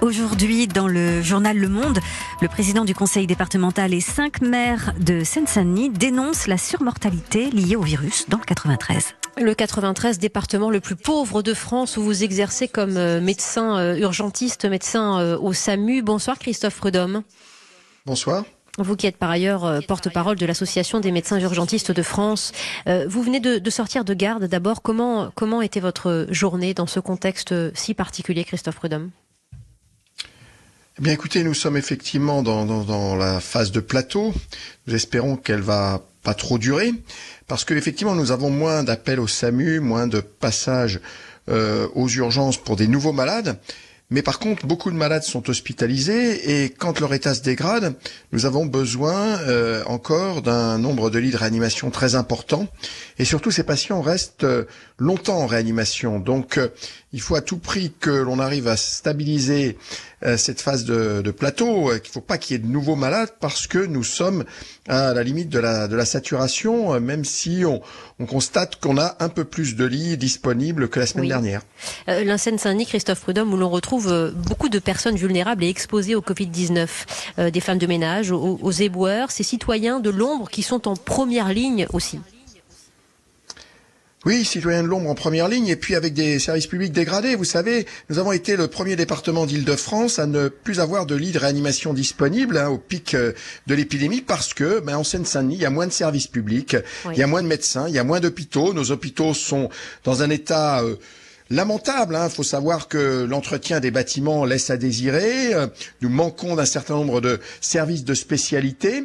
Aujourd'hui, dans le journal Le Monde, le président du conseil départemental et cinq maires de Seine-Saint-Denis dénoncent la surmortalité liée au virus dans le 93. Le 93, département le plus pauvre de France, où vous exercez comme euh, médecin euh, urgentiste, médecin euh, au SAMU. Bonsoir Christophe Prudhomme. Bonsoir. Vous qui êtes par ailleurs porte-parole de l'Association des médecins urgentistes de France, vous venez de, sortir de garde. D'abord, comment, comment était votre journée dans ce contexte si particulier, Christophe Prudhomme eh bien, écoutez, nous sommes effectivement dans, dans, la phase de plateau. Nous espérons qu'elle va pas trop durer, parce que effectivement, nous avons moins d'appels au SAMU, moins de passages euh, aux urgences pour des nouveaux malades. Mais par contre, beaucoup de malades sont hospitalisés et quand leur état se dégrade, nous avons besoin euh, encore d'un nombre de lits de réanimation très important. Et surtout, ces patients restent euh, longtemps en réanimation. Donc, il faut à tout prix que l'on arrive à stabiliser cette phase de, de plateau, qu'il ne faut pas qu'il y ait de nouveaux malades parce que nous sommes à la limite de la, de la saturation, même si on, on constate qu'on a un peu plus de lits disponibles que la semaine dernière. Euh, Saint-Denis, Christophe Prudhomme, où l'on retrouve beaucoup de personnes vulnérables et exposées au Covid-19, des femmes de ménage, aux, aux éboueurs, ces citoyens de l'ombre qui sont en première ligne aussi. Oui, citoyens de l'ombre en première ligne, et puis avec des services publics dégradés. Vous savez, nous avons été le premier département d'Île-de-France à ne plus avoir de lits de réanimation disponibles hein, au pic euh, de l'épidémie parce que, ben, en Seine-Saint-Denis, il y a moins de services publics, il y a moins de médecins, il y a moins d'hôpitaux. Nos hôpitaux sont dans un état euh, lamentable. Il hein. faut savoir que l'entretien des bâtiments laisse à désirer. Euh, nous manquons d'un certain nombre de services de spécialité.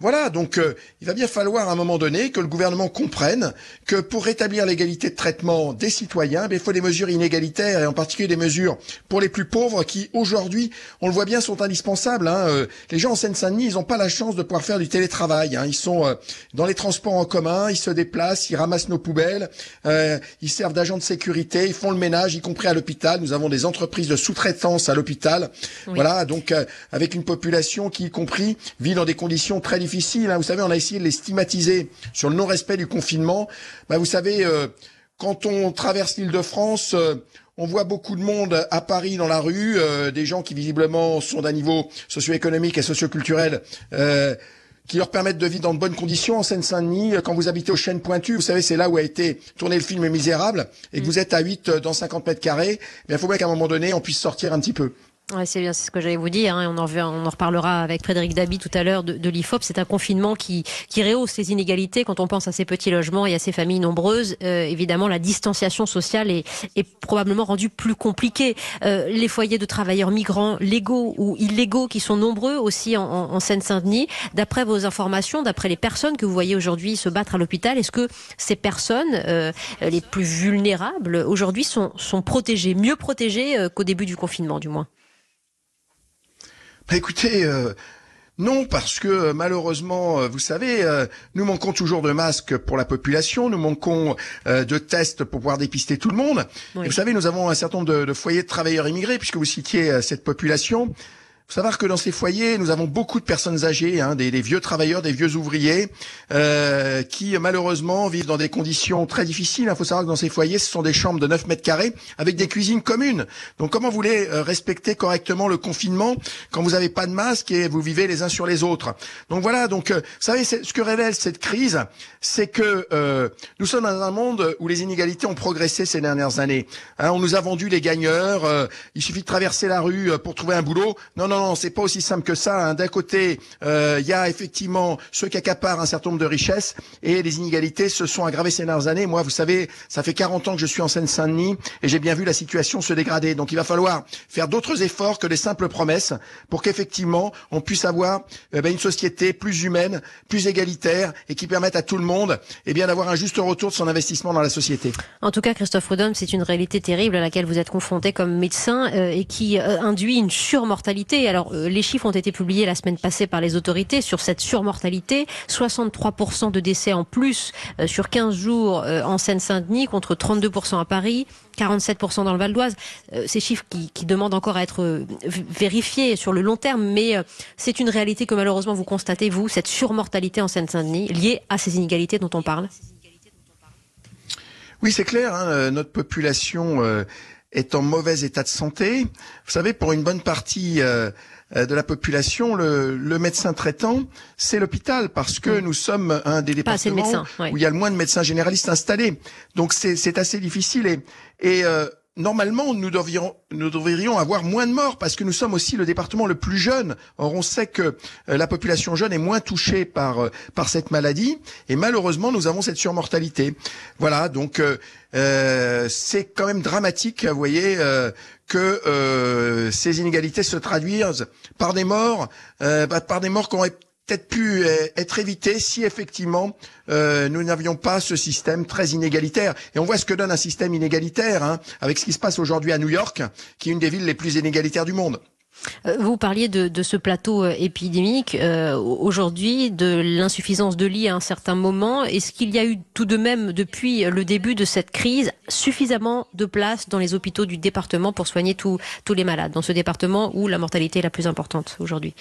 Voilà, donc euh, il va bien falloir à un moment donné que le gouvernement comprenne que pour rétablir l'égalité de traitement des citoyens, eh il faut des mesures inégalitaires et en particulier des mesures pour les plus pauvres qui aujourd'hui, on le voit bien, sont indispensables. Hein. Euh, les gens en Seine-Saint-Denis, ils n'ont pas la chance de pouvoir faire du télétravail. Hein. Ils sont euh, dans les transports en commun, ils se déplacent, ils ramassent nos poubelles, ils servent d'agents de sécurité, ils font le ménage, y compris à l'hôpital. Nous avons des entreprises de sous-traitance à l'hôpital. Voilà, donc avec une population qui, y compris, vit dans des conditions très difficiles difficile. Hein. Vous savez, on a essayé de les stigmatiser sur le non-respect du confinement. Bah, vous savez, euh, quand on traverse l'île de France, euh, on voit beaucoup de monde à Paris dans la rue, euh, des gens qui visiblement sont d'un niveau socio-économique et socio-culturel qui leur permettent de vivre dans de bonnes conditions en Seine-Saint-Denis. Quand vous habitez aux Chênes Pointues, vous savez, c'est là où a été tourné le film Misérable, et que mm. vous êtes à 8 dans 50 mètres carrés, il faut bien qu'à un moment donné, on puisse sortir un petit peu. Ouais, c'est bien, c'est ce que j'allais vous dire. Hein, on, en, on en reparlera avec Frédéric Dabi tout à l'heure de, de l'IFOP. C'est un confinement qui, qui rehausse les inégalités quand on pense à ces petits logements et à ces familles nombreuses. Euh, évidemment, la distanciation sociale est, est probablement rendue plus compliquée. Euh, les foyers de travailleurs migrants, légaux ou illégaux, qui sont nombreux aussi en, en, en Seine-Saint-Denis. D'après vos informations, d'après les personnes que vous voyez aujourd'hui se battre à l'hôpital, est-ce que ces personnes euh, les plus vulnérables aujourd'hui sont, sont protégées, mieux protégées euh, qu'au début du confinement, du moins? Bah, écoutez, euh, non, parce que euh, malheureusement, euh, vous savez, nous manquons toujours de masques pour la population, nous manquons de tests pour pouvoir dépister tout le monde. Et vous savez, nous avons un certain nombre de, de, foyers de travailleurs immigrés, puisque vous citiez cette population faut savoir que dans ces foyers, nous avons beaucoup de personnes âgées, hein, des, des, vieux travailleurs, des vieux ouvriers, euh, qui malheureusement vivent dans des conditions très difficiles. Il faut savoir que dans ces foyers, ce sont des chambres de 9 mètres carrés avec des cuisines communes. Donc comment vous voulez euh, respecter correctement le confinement quand vous n'avez pas de masque et vous vivez les uns sur les autres? Donc voilà, donc euh, vous savez, ce que révèle cette crise, c'est que euh, nous sommes dans un monde où les inégalités ont progressé ces dernières années. Hein, on nous a vendu les gagneurs, euh, il suffit de traverser la rue pour trouver un boulot. Non, non, non, c'est pas aussi simple que ça. Hein. D'un côté, il euh, y a effectivement ceux qui accaparent un certain nombre de richesses et les inégalités se sont aggravées ces dernières années. Moi, vous savez, ça fait 40 ans que je suis en Seine-Saint-Denis et j'ai bien vu la situation se dégrader. Donc, il va falloir faire d'autres efforts que des simples promesses pour qu'effectivement, on puisse avoir eh ben, une société plus humaine, plus égalitaire et qui permette à tout le monde eh bien d'avoir un juste retour de son investissement dans la société. En tout cas, Christophe Rodon, c'est une réalité terrible à laquelle vous êtes confronté comme médecin euh, et qui euh, induit une surmortalité. Alors, euh, les chiffres ont été publiés la semaine passée par les autorités sur cette surmortalité. 63% de décès en plus euh, sur 15 jours euh, en Seine-Saint-Denis contre 32% à Paris. 47% dans le Val d'Oise. ces chiffres qui, demandent encore à être vérifiés sur le long terme, mais c'est une réalité que malheureusement vous constatez, vous, cette surmortalité en Seine-Saint-Denis liée à ces inégalités dont on parle Oui, c'est clair. Hein, notre population est en mauvais état de santé. Vous savez, pour une bonne partie euh, euh, de la population, le, le médecin traitant, c'est l'hôpital, parce que nous sommes un des départements médecins, ouais. où il y a le moins de médecins généralistes installés. Donc c'est assez difficile. Et, et euh, normalement, nous devrions, nous devrions avoir moins de morts parce que nous sommes aussi le département le plus jeune. Or, on sait que euh, la population jeune est moins touchée par euh, par cette maladie et malheureusement, nous avons cette surmortalité. Voilà, donc euh, euh, c'est quand même dramatique, vous voyez, euh, que euh, ces inégalités se traduisent par des morts, bah, par des morts auraient peut-être pu euh, être évité si effectivement euh, nous n'avions pas ce système très inégalitaire. Et on voit ce que donne un système inégalitaire hein, avec ce qui se passe aujourd'hui à New York, qui est une des villes les plus inégalitaires du monde. Euh, Vous parliez de, ce plateau épidémique aujourd'hui, de l'insuffisance de lits à un certain moment. Est-ce qu'il y a eu tout de même, depuis le début de cette crise, suffisamment de places dans les hôpitaux du département pour soigner tous les malades, dans ce département où la mortalité est la plus importante aujourd'hui?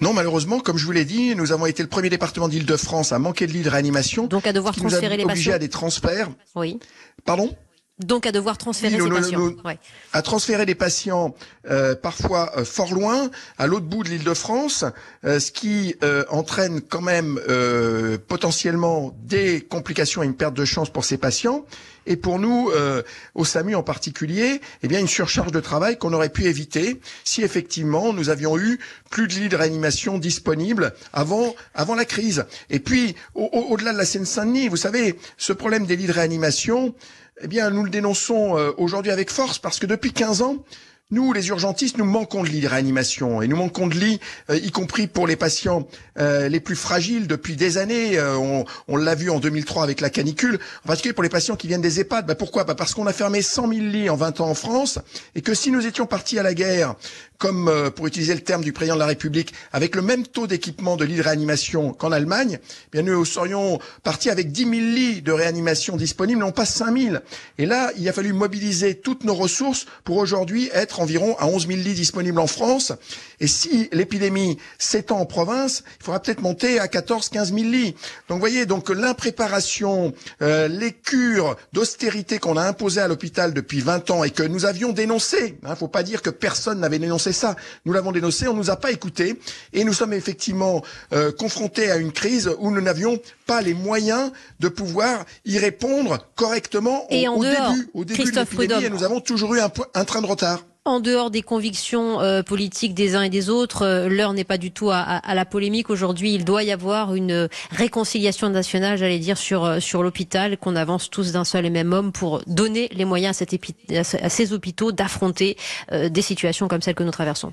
Non, malheureusement, comme je vous l'ai dit, nous avons été le premier département d'Île-de-France à manquer de lits de réanimation. Donc à devoir nous a transférer les obligés patients à des transferts. Oui. Pardon? Donc à devoir transférer Oui, patients. Ouais. à transférer des patients euh, parfois euh, fort loin, à l'autre bout de l'Île-de-France, euh, ce qui euh, entraîne quand même euh, potentiellement des complications et une perte de chance pour ces patients. Et pour nous, euh, au SAMU en particulier, eh bien une surcharge de travail qu'on aurait pu éviter si effectivement nous avions eu plus de lits de réanimation disponibles avant avant la crise. Et puis au- au- au-delà de la Seine-Saint-Denis, vous savez, ce problème des lits de réanimation, eh bien, nous le dénonçons euh, aujourd'hui avec force parce que depuis 15 ans, nous, les urgentistes, nous manquons de lits de réanimation et nous manquons de lits, euh, y compris pour les patients euh, les plus fragiles depuis des années. Euh, on on l'a vu en 2003 avec la canicule, en particulier pour les patients qui viennent des EHPAD. Bah, pourquoi? Bah, Parce qu'on a fermé 100 000 lits en 20 ans en France et que si nous étions partis à la guerre, comme euh, pour utiliser le terme du président de la République, avec le même taux d'équipement de lits de réanimation qu'en Allemagne, eh bien nous serions partis avec 10 000 lits de réanimation disponibles, non pas 5 000. Et là, il a fallu mobiliser toutes nos ressources pour aujourd'hui être environ à 11 000 lits disponibles en France. Et si l'épidémie s'étend en province, il faudra peut-être monter à 14 15 000 lits. Donc vous voyez, donc l'impréparation, euh, les cures d'austérité qu'on a imposées à l'hôpital depuis 20 ans et que nous avions dénoncées, il ne faut pas dire que personne n'avait dénoncé ça, nous l'avons dénoncé, on nous a pas écoutés et nous sommes effectivement euh, confrontés à une crise où nous n'avions pas les moyens de pouvoir y répondre correctement au, Et en au dehors, début, au début de Christophe l'épidémie et nous avons toujours eu un train de retard. En dehors des convictions euh, politiques des uns et des autres, euh, l'heure n'est pas du tout à, la polémique. Aujourd'hui, il doit y avoir une euh, réconciliation nationale, j'allais dire, sur, l'hôpital, qu'on avance tous d'un seul et même homme pour donner les moyens à, ces hôpitaux d'affronter des situations comme celles que nous traversons.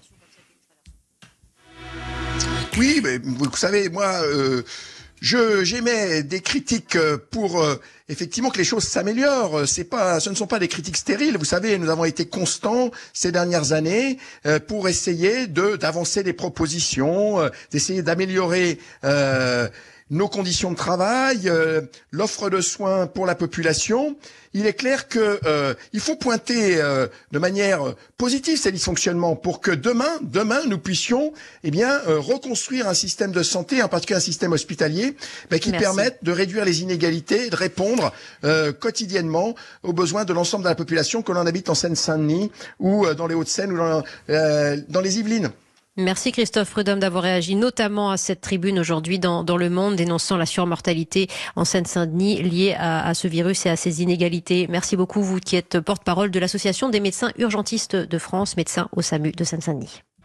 Oui, vous savez, moi, je j'émets des critiques euh, pour euh, effectivement que les choses s'améliorent. Euh, ce ne sont pas des critiques stériles. Vous savez, nous avons été constants ces dernières années pour essayer d'avancer des propositions, d'essayer d'améliorer. Nos conditions de travail, euh, l'offre de soins pour la population, il est clair que euh, il faut pointer euh, de manière positive ces dysfonctionnements pour que demain, demain, nous puissions eh bien euh, reconstruire un système de santé, en particulier un système hospitalier, qui Merci. permette de réduire les inégalités, et de répondre euh, quotidiennement aux besoins de l'ensemble de la population, que l'on habite en Seine-Saint-Denis ou euh, dans les Hauts-de-Seine ou dans, euh, dans les Yvelines. Merci Christophe Prudhomme d'avoir réagi notamment à cette tribune aujourd'hui dans, Le Monde dénonçant la surmortalité en Seine-Saint-Denis liée à, à ce virus et à ces inégalités. Merci beaucoup vous qui êtes porte-parole de l'Association des médecins urgentistes de France, médecins au SAMU de Seine-Saint-Denis.